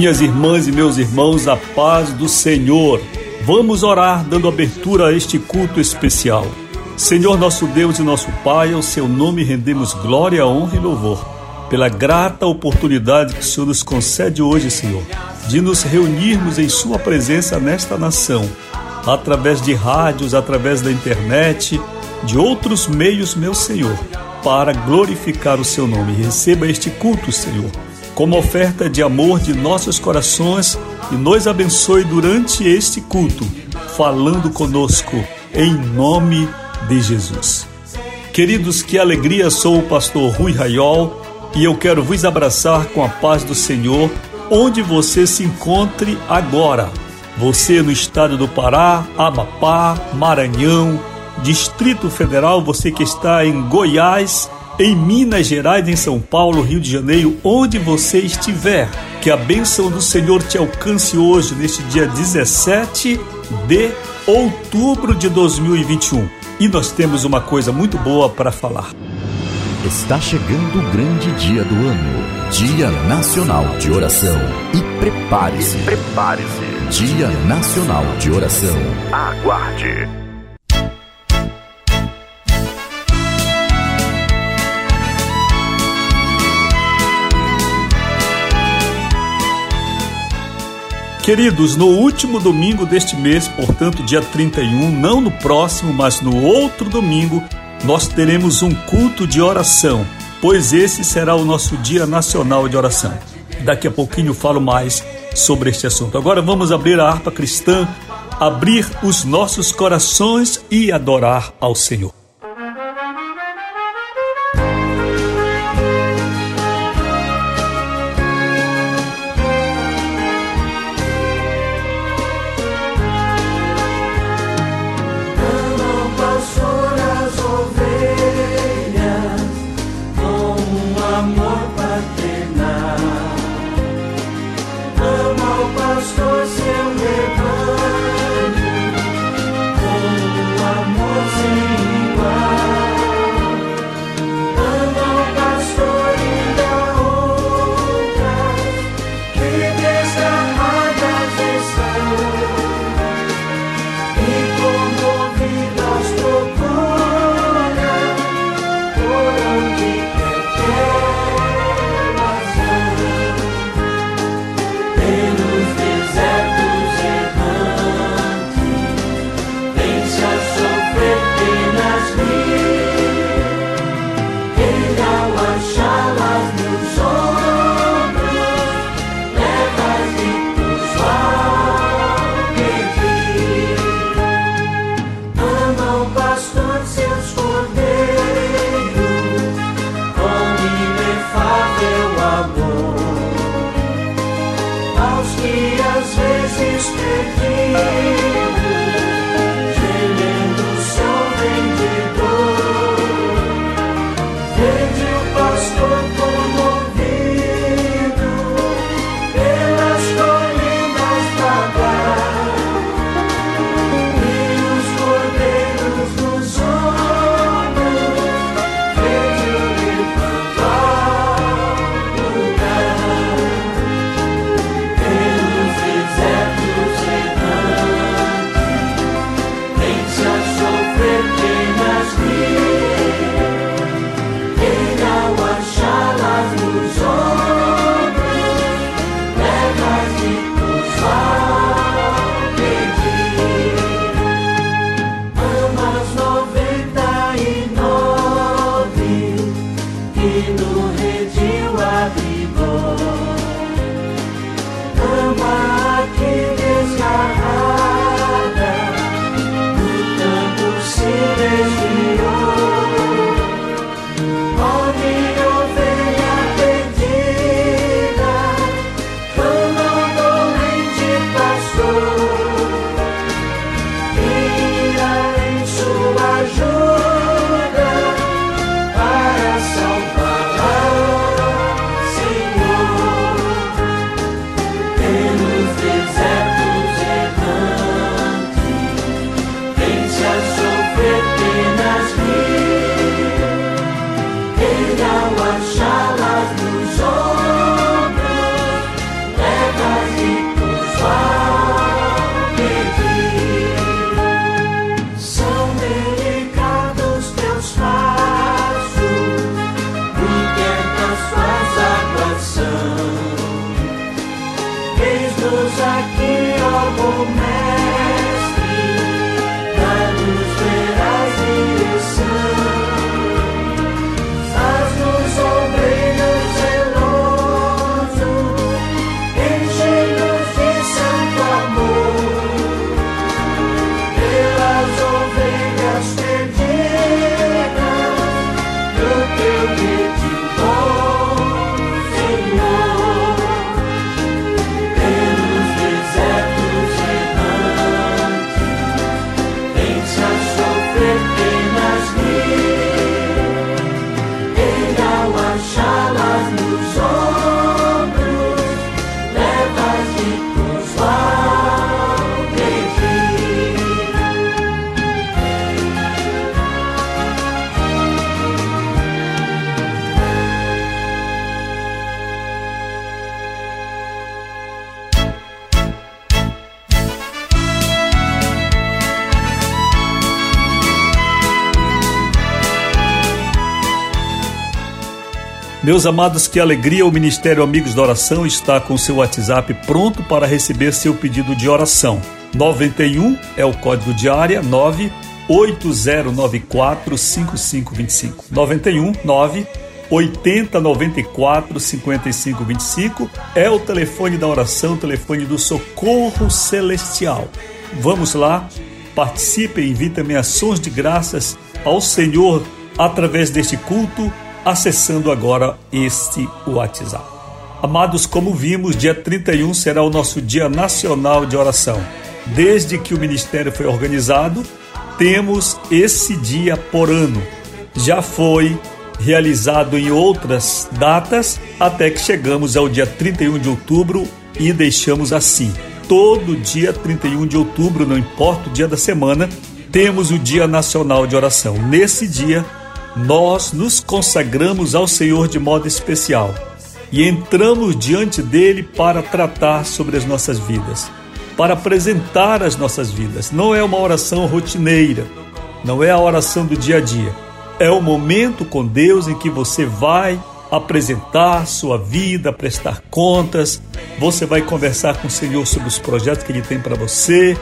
Minhas irmãs e meus irmãos, a paz do Senhor. Vamos orar dando abertura a este culto especial. Senhor nosso Deus e nosso Pai, ao seu nome rendemos glória, honra e louvor. Pela grata oportunidade que o Senhor nos concede hoje, Senhor, de nos reunirmos em Sua presença nesta nação, através de rádios, através da internet, de outros meios, meu Senhor, para glorificar o Seu nome. Receba este culto, Senhor, como oferta de amor de nossos corações e nos abençoe durante este culto, falando conosco em nome de Jesus. Queridos, que alegria, sou o pastor Rui Raiol e eu quero vos abraçar com a paz do Senhor, onde você se encontre agora. Você no estado do Pará, Amapá, Maranhão, Distrito Federal, você que está em Goiás, em Minas Gerais, em São Paulo, Rio de Janeiro, onde você estiver. Que a bênção do Senhor te alcance hoje, neste dia 17 de outubro de 2021. E nós temos uma coisa muito boa para falar. Está chegando o grande dia do ano, Dia Nacional de Oração. E prepare-se. Prepare-se. Dia Nacional de Oração. Aguarde. Queridos, no último domingo deste mês, portanto, dia 31, não no próximo, mas no outro domingo, nós teremos um culto de oração, pois esse será o nosso Dia Nacional de Oração. Daqui a pouquinho falo mais sobre este assunto. Agora vamos abrir a harpa cristã, abrir os nossos corações e adorar ao Senhor. Meus amados, que alegria! O Ministério Amigos da Oração está com seu WhatsApp pronto para receber seu pedido de oração. 91 é o código de área 98094 5525. 91 9 8094 5525 é o telefone da oração, telefone do socorro celestial. Vamos lá, participe e envie também ações de graças ao Senhor através deste culto acessando agora este WhatsApp. Amados, como vimos, dia 31 será o nosso Dia Nacional de Oração. Desde que o ministério foi organizado, temos esse dia por ano. Já foi realizado em outras datas, até que chegamos ao dia 31 de outubro e deixamos assim. Todo dia 31 de outubro, não importa o dia da semana, temos o Dia Nacional de Oração. Nesse dia, nós nos consagramos ao Senhor de modo especial e entramos diante dele para tratar sobre as nossas vidas, para apresentar as nossas vidas. Não é uma oração rotineira, não é a oração do dia a dia. É o momento com Deus em que você vai apresentar sua vida, prestar contas, você vai conversar com o Senhor sobre os projetos que ele tem para você,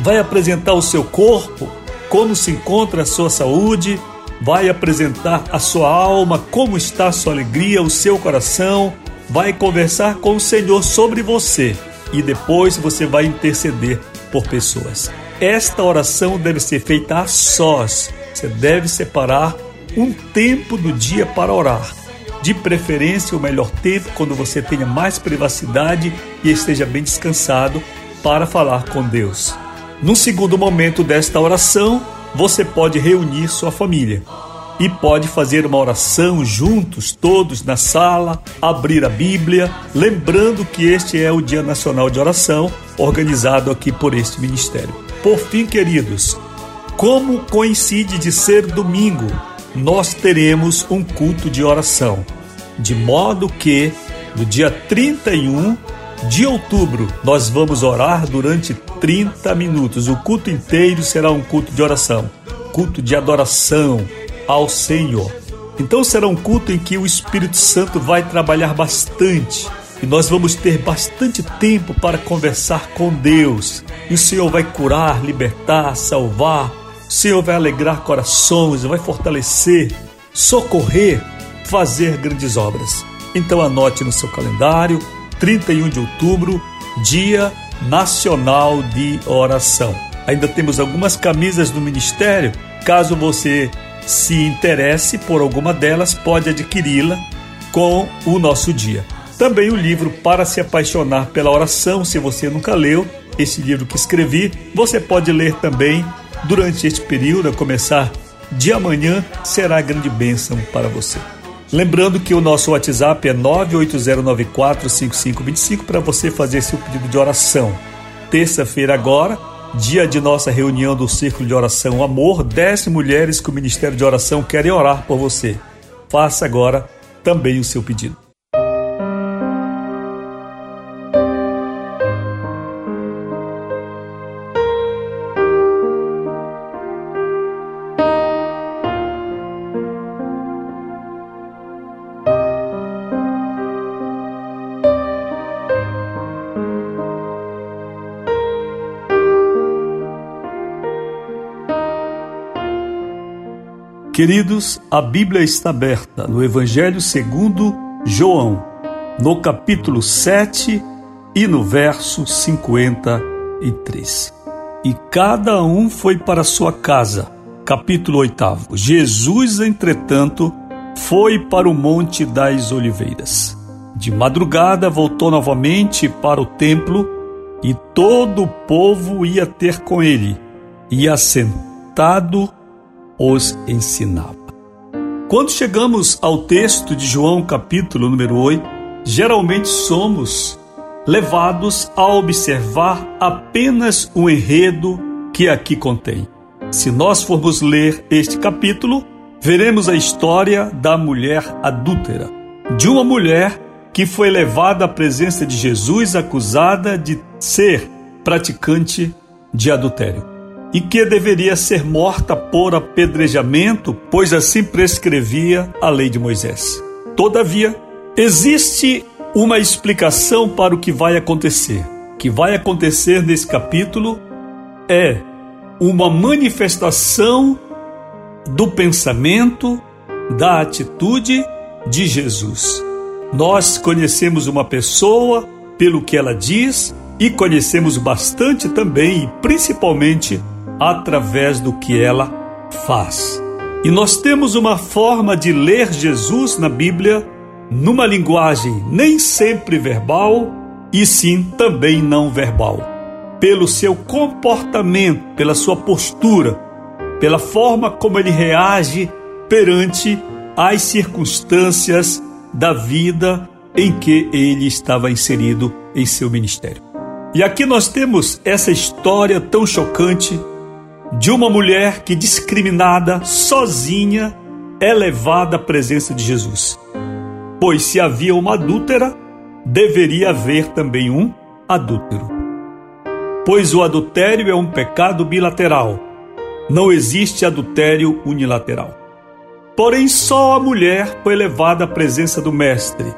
vai apresentar o seu corpo, como se encontra a sua saúde, vai apresentar a sua alma, como está a sua alegria, o seu coração, vai conversar com o Senhor sobre você e depois você vai interceder por pessoas. Esta oração deve ser feita a sós. Você deve separar um tempo do dia para orar. De preferência, o melhor tempo quando você tenha mais privacidade e esteja bem descansado para falar com Deus. No segundo momento desta oração, você pode reunir sua família e pode fazer uma oração juntos, todos na sala, abrir a Bíblia, lembrando que este é o Dia Nacional de Oração, organizado aqui por este ministério. Por fim, queridos, como coincide de ser domingo, nós teremos um culto de oração, de modo que no dia 31 de outubro nós vamos orar durante 30 minutos. O culto inteiro será um culto de oração, culto de adoração ao Senhor. Então será um culto em que o Espírito Santo vai trabalhar bastante e nós vamos ter bastante tempo para conversar com Deus. E o Senhor vai curar, libertar, salvar. O Senhor vai alegrar corações, vai fortalecer, socorrer, fazer grandes obras. Então anote no seu calendário, 31 de outubro, Dia Nacional de Oração. Ainda temos algumas camisas do ministério. Caso você se interesse por alguma delas, pode adquiri-la com o nosso dia. Também o livro Para se apaixonar pela oração, se você nunca leu, esse livro que escrevi, você pode ler também durante este período, a começar de amanhã, será grande bênção para você. Lembrando que o nosso WhatsApp é 980945525 para você fazer seu pedido de oração. Terça-feira agora, dia de nossa reunião do Círculo de Oração Amor, 10 mulheres que o Ministério de Oração querem orar por você. Faça agora também o seu pedido. Queridos, a Bíblia está aberta no Evangelho segundo João, no capítulo 7 e no verso 53. E cada um foi para sua casa. Capítulo 8. Jesus, entretanto, foi para o Monte das Oliveiras. De madrugada voltou novamente para o templo e todo o povo ia ter com ele, e assentado os ensinava. Quando chegamos ao texto de João, capítulo número 8, geralmente somos levados a observar apenas o enredo que aqui contém. Se nós formos ler este capítulo, veremos a história da mulher adúltera, de uma mulher que foi levada à presença de Jesus acusada de ser praticante de adultério e que deveria ser morta por apedrejamento, pois assim prescrevia a lei de Moisés. Todavia, existe uma explicação para o que vai acontecer. O que vai acontecer nesse capítulo é uma manifestação do pensamento, da atitude de Jesus. Nós conhecemos uma pessoa pelo que ela diz e conhecemos bastante também e principalmente através do que ela faz. E nós temos uma forma de ler Jesus na Bíblia numa linguagem nem sempre verbal e sim também não verbal. Pelo seu comportamento, pela sua postura, pela forma como ele reage perante as circunstâncias da vida em que ele estava inserido em seu ministério. E aqui nós temos essa história tão chocante de uma mulher que, discriminada, sozinha, é levada à presença de Jesus. Pois se havia uma adúltera, deveria haver também um adúltero. Pois o adultério é um pecado bilateral, não existe adultério unilateral. Porém, só a mulher foi levada à presença do Mestre,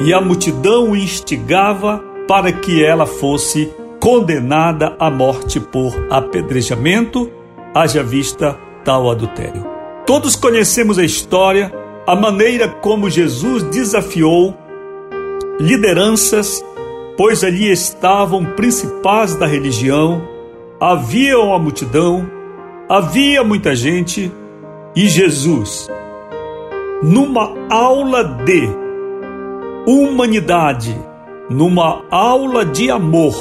e a multidão o instigava para que ela fosse condenada à morte por apedrejamento, haja vista tal adultério. Todos conhecemos a história, a maneira como Jesus desafiou lideranças, pois ali estavam principais da religião, havia uma multidão, havia muita gente, e Jesus, numa aula de humanidade, numa aula de amor,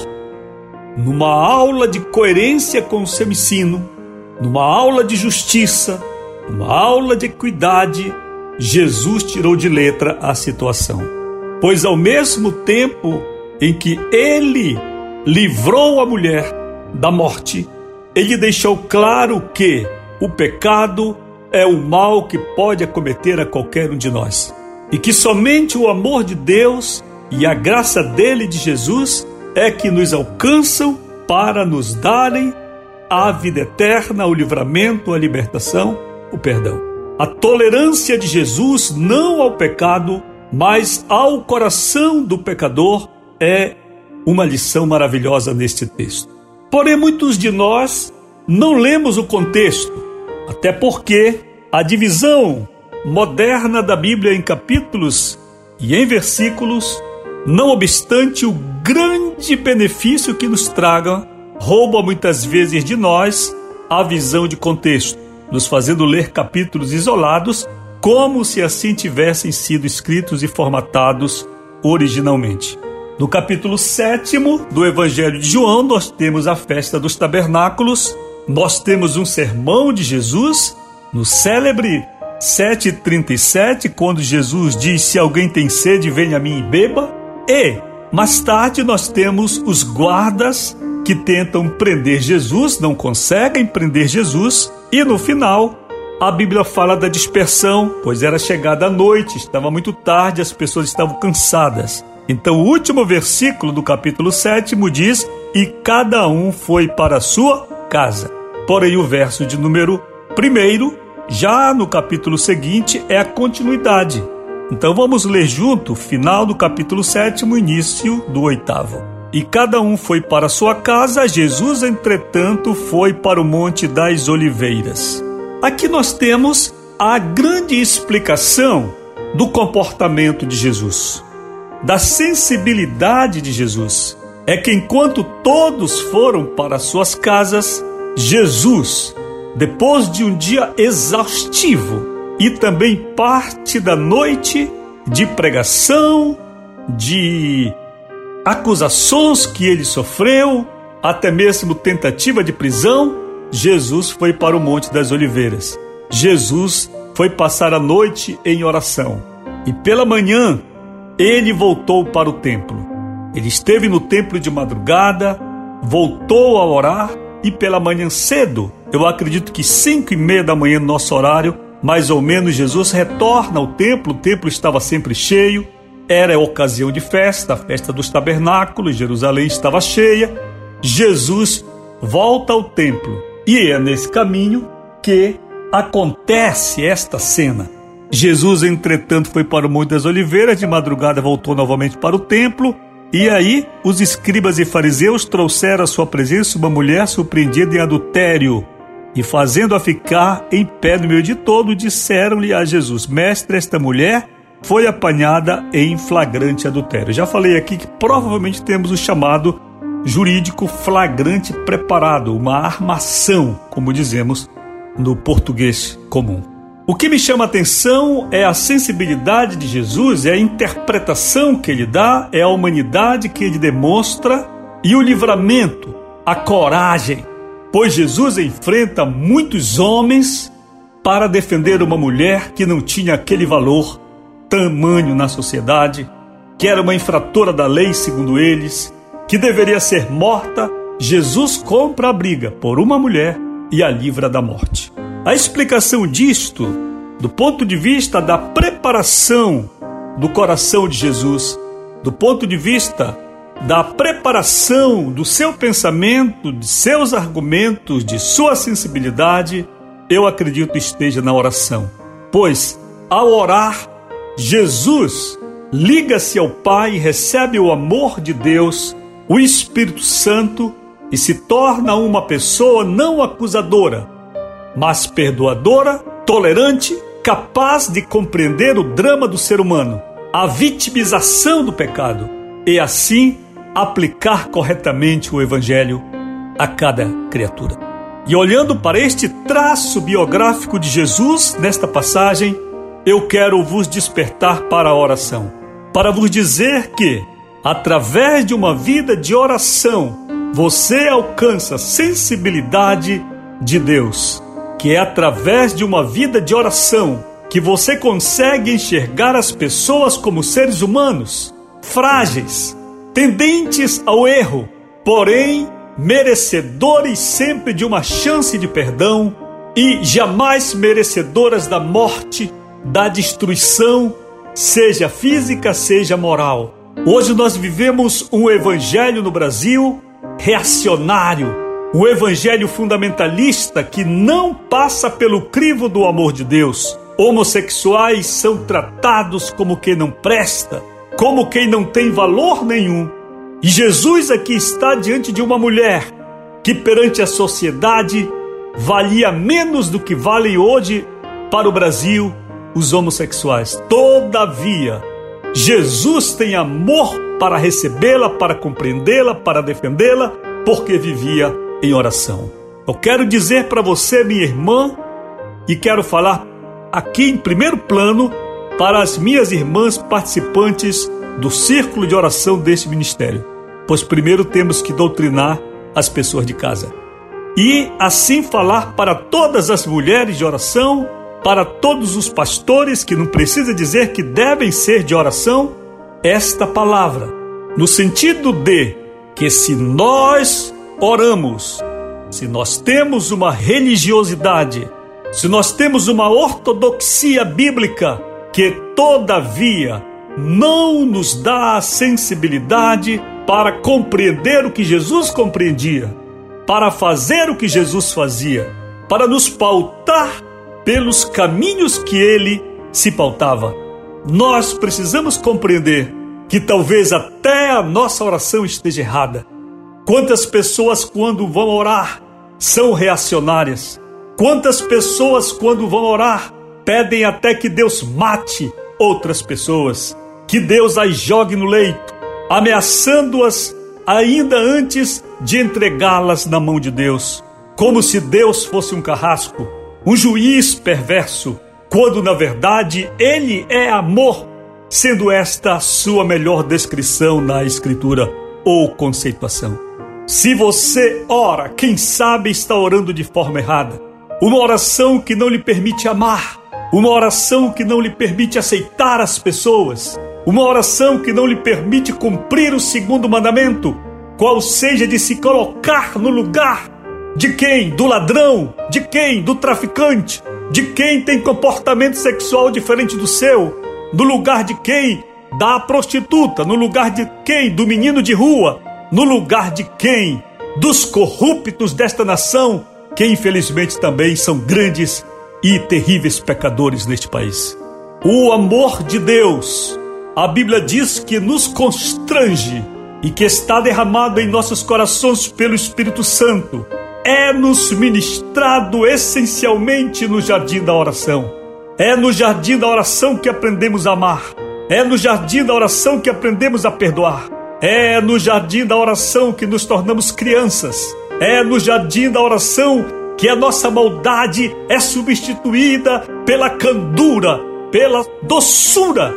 numa aula de coerência com o seu ensino, numa aula de justiça, numa aula de equidade, Jesus tirou de letra a situação. Pois ao mesmo tempo em que ele livrou a mulher da morte, ele deixou claro que o pecado é o mal que pode acometer a qualquer um de nós. E que somente o amor de Deus e a graça dele, de Jesus, é que nos alcançam para nos darem a vida eterna, o livramento, a libertação, o perdão. A tolerância de Jesus não ao pecado, mas ao coração do pecador é uma lição maravilhosa neste texto. Porém, muitos de nós não lemos o contexto, até porque a divisão moderna da Bíblia em capítulos e em versículos não obstante o grande benefício que nos traga, rouba muitas vezes de nós a visão de contexto, nos fazendo ler capítulos isolados como se assim tivessem sido escritos e formatados originalmente. No capítulo 7 do Evangelho de João, nós temos a festa dos tabernáculos, nós temos um sermão de Jesus, no célebre 7,37, quando Jesus diz: Se alguém tem sede, venha a mim e beba. E mais tarde nós temos os guardas que tentam prender Jesus, não conseguem prender Jesus, e no final a Bíblia fala da dispersão, pois era chegada a noite, estava muito tarde, as pessoas estavam cansadas. Então, o último versículo do capítulo 7 diz: E cada um foi para a sua casa. Porém, o verso de número 1, já no capítulo seguinte, é a continuidade. Então vamos ler junto final do capítulo 7, início do oitavo. E cada um foi para sua casa, Jesus, entretanto, foi para o Monte das Oliveiras. Aqui nós temos a grande explicação do comportamento de Jesus, da sensibilidade de Jesus. É que enquanto todos foram para suas casas, Jesus, depois de um dia exaustivo e também parte da noite de pregação, de acusações que ele sofreu, até mesmo tentativa de prisão, Jesus foi para o Monte das Oliveiras. Jesus foi passar a noite em oração. E pela manhã, ele voltou para o templo. Ele esteve no templo de madrugada, voltou a orar e pela manhã cedo, eu acredito que cinco e meia da manhã no nosso horário, mais ou menos, Jesus retorna ao templo. O templo estava sempre cheio. Era ocasião de festa, a festa dos tabernáculos. Jerusalém estava cheia. Jesus volta ao templo e é nesse caminho que acontece esta cena. Jesus, entretanto, foi para o Monte das Oliveiras, de madrugada voltou novamente para o templo, e aí os escribas e fariseus trouxeram à sua presença uma mulher surpreendida em adultério, e fazendo-a ficar em pé no meio de todo, disseram-lhe a Jesus: Mestre, esta mulher foi apanhada em flagrante adultério. Já falei aqui que provavelmente temos o chamado jurídico flagrante preparado, uma armação, como dizemos no português comum. O que me chama a atenção é a sensibilidade de Jesus, é a interpretação que ele dá, é a humanidade que ele demonstra e o livramento, a coragem, pois Jesus enfrenta muitos homens para defender uma mulher que não tinha aquele valor tamanho na sociedade, que era uma infratora da lei, segundo eles, que deveria ser morta. Jesus compra a briga por uma mulher e a livra da morte. A explicação disto, do ponto de vista da preparação do coração de Jesus, do ponto de vista da preparação do seu pensamento, de seus argumentos, de sua sensibilidade, eu acredito esteja na oração. Pois, ao orar, Jesus liga-se ao Pai, recebe o amor de Deus, o Espírito Santo e se torna uma pessoa não acusadora, mas perdoadora, tolerante, capaz de compreender o drama do ser humano, a vitimização do pecado e assim aplicar corretamente o Evangelho a cada criatura. E olhando para este traço biográfico de Jesus nesta passagem, eu quero vos despertar para a oração, para vos dizer que, através de uma vida de oração, você alcança sensibilidade de Deus, que é através de uma vida de oração que você consegue enxergar as pessoas como seres humanos, frágeis, tendentes ao erro, porém merecedores sempre de uma chance de perdão e jamais merecedoras da morte, da destruição, seja física, seja moral. Hoje nós vivemos um evangelho no Brasil reacionário, um evangelho fundamentalista que não passa pelo crivo do amor de Deus. Homossexuais são tratados como quem não presta, como quem não tem valor nenhum. E Jesus aqui está diante de uma mulher que perante a sociedade valia menos do que valem hoje para o Brasil os homossexuais. Todavia, Jesus tem amor para recebê-la, para compreendê-la, para defendê-la, porque vivia em oração. Eu quero dizer para você, minha irmã, e quero falar aqui em primeiro plano para as minhas irmãs participantes do círculo de oração deste ministério. Pois primeiro temos que doutrinar as pessoas de casa. E assim falar para todas as mulheres de oração, para todos os pastores que não precisa dizer que devem ser de oração, esta palavra, no sentido de que se nós oramos, se nós temos uma religiosidade, se nós temos uma ortodoxia bíblica que todavia não nos dá a sensibilidade para compreender o que Jesus compreendia, para fazer o que Jesus fazia, para nos pautar pelos caminhos que ele se pautava. Nós precisamos compreender que talvez até a nossa oração esteja errada. Quantas pessoas, quando vão orar, são reacionárias? Quantas pessoas, quando vão orar, pedem até que Deus mate outras pessoas, que Deus as jogue no leito, ameaçando-as ainda antes de entregá-las na mão de Deus, como se Deus fosse um carrasco, um juiz perverso, quando na verdade ele é amor, sendo esta a sua melhor descrição na Escritura ou conceituação. Se você ora, quem sabe está orando de forma errada, uma oração que não lhe permite amar, uma oração que não lhe permite aceitar as pessoas, uma oração que não lhe permite cumprir o segundo mandamento, qual seja de se colocar no lugar de quem? Do ladrão, de quem? Do traficante, de quem tem comportamento sexual diferente do seu, no lugar de quem? Da prostituta, no lugar de quem? Do menino de rua, no lugar de quem? Dos corruptos desta nação, que infelizmente também são grandes e terríveis pecadores neste país. O amor de Deus, a Bíblia diz que nos constrange e que está derramado em nossos corações pelo Espírito Santo, é nos ministrado essencialmente no jardim da oração. É no jardim da oração que aprendemos a amar. É no jardim da oração que aprendemos a perdoar. É no jardim da oração que nos tornamos crianças. É no jardim da oração que a nossa maldade é substituída pela candura, pela doçura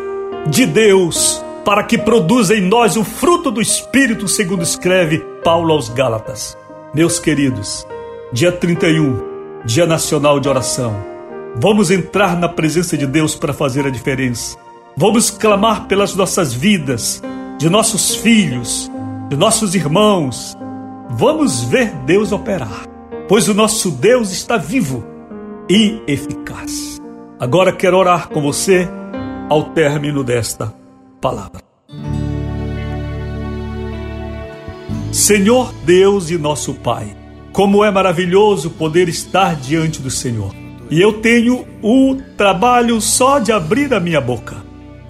de Deus, para que produza em nós o fruto do Espírito, segundo escreve Paulo aos Gálatas. Meus queridos, dia 31, Dia Nacional de Oração. Vamos entrar na presença de Deus para fazer a diferença. Vamos clamar pelas nossas vidas, de nossos filhos, de nossos irmãos. Vamos ver Deus operar pois o nosso Deus está vivo e eficaz. Agora quero orar com você ao término desta palavra. Senhor Deus e nosso Pai, como é maravilhoso poder estar diante do Senhor. E eu tenho o trabalho só de abrir a minha boca.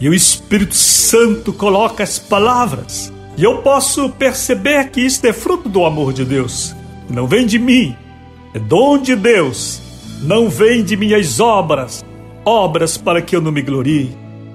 E o Espírito Santo coloca as palavras. E eu posso perceber que isto é fruto do amor de Deus. Não vem de mim, é dom de Deus, não vem de minhas obras, obras para que eu não me glorie.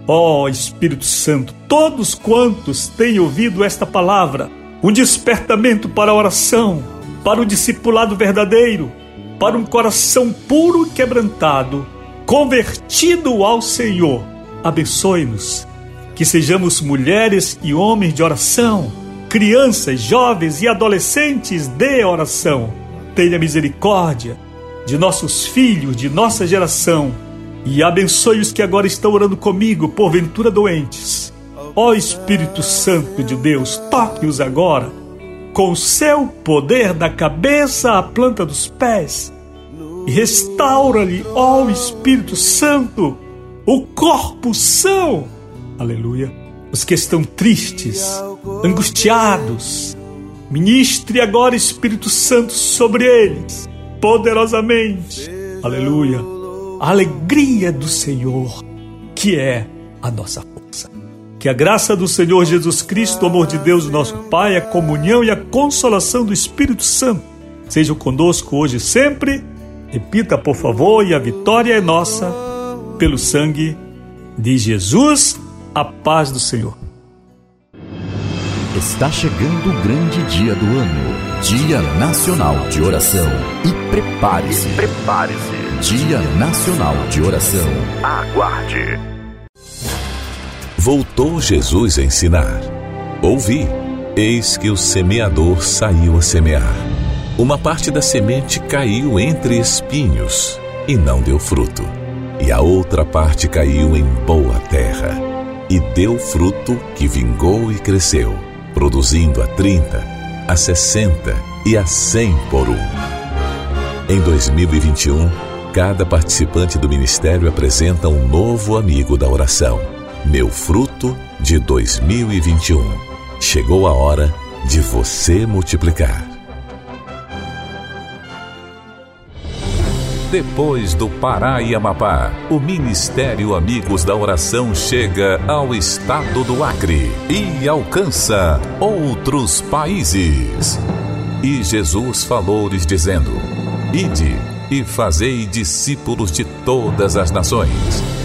Ó oh, Espírito Santo, todos quantos têm ouvido esta palavra, um despertamento para a oração, para o discipulado verdadeiro, para um coração puro e quebrantado, convertido ao Senhor, abençoe-nos, que sejamos mulheres e homens de oração, crianças, jovens e adolescentes de oração. Tenha misericórdia de nossos filhos, de nossa geração, e abençoe os que agora estão orando comigo, porventura doentes. Ó Espírito Santo de Deus, toque-os agora, com o seu poder da cabeça à planta dos pés, e restaura-lhe, ó Espírito Santo, o corpo são. Aleluia. Os que estão tristes, angustiados, Ministre agora, Espírito Santo, sobre eles, poderosamente. Aleluia. A alegria do Senhor, que é a nossa. Que a graça do Senhor Jesus Cristo, o amor de Deus, nosso Pai, a comunhão e a consolação do Espírito Santo sejam conosco hoje e sempre. Repita, por favor, e a vitória é nossa pelo sangue de Jesus. A paz do Senhor. Está chegando o grande dia do ano, Dia Nacional de Oração. E prepare-se. Prepare-se. Dia Nacional de Oração. Aguarde. Voltou Jesus a ensinar. Ouvi, eis que o semeador saiu a semear. Uma parte da semente caiu entre espinhos e não deu fruto. E a outra parte caiu em boa terra e deu fruto que vingou e cresceu produzindo a 30, a 60 e a 100 por um. Em 2021, cada participante do ministério apresenta um novo amigo da oração. Meu fruto de 2021. Chegou a hora de você multiplicar. Depois do Pará e Amapá, o Ministério Amigos da Oração chega ao estado do Acre e alcança outros países. E Jesus falou-lhes dizendo: Ide e fazei discípulos de todas as nações.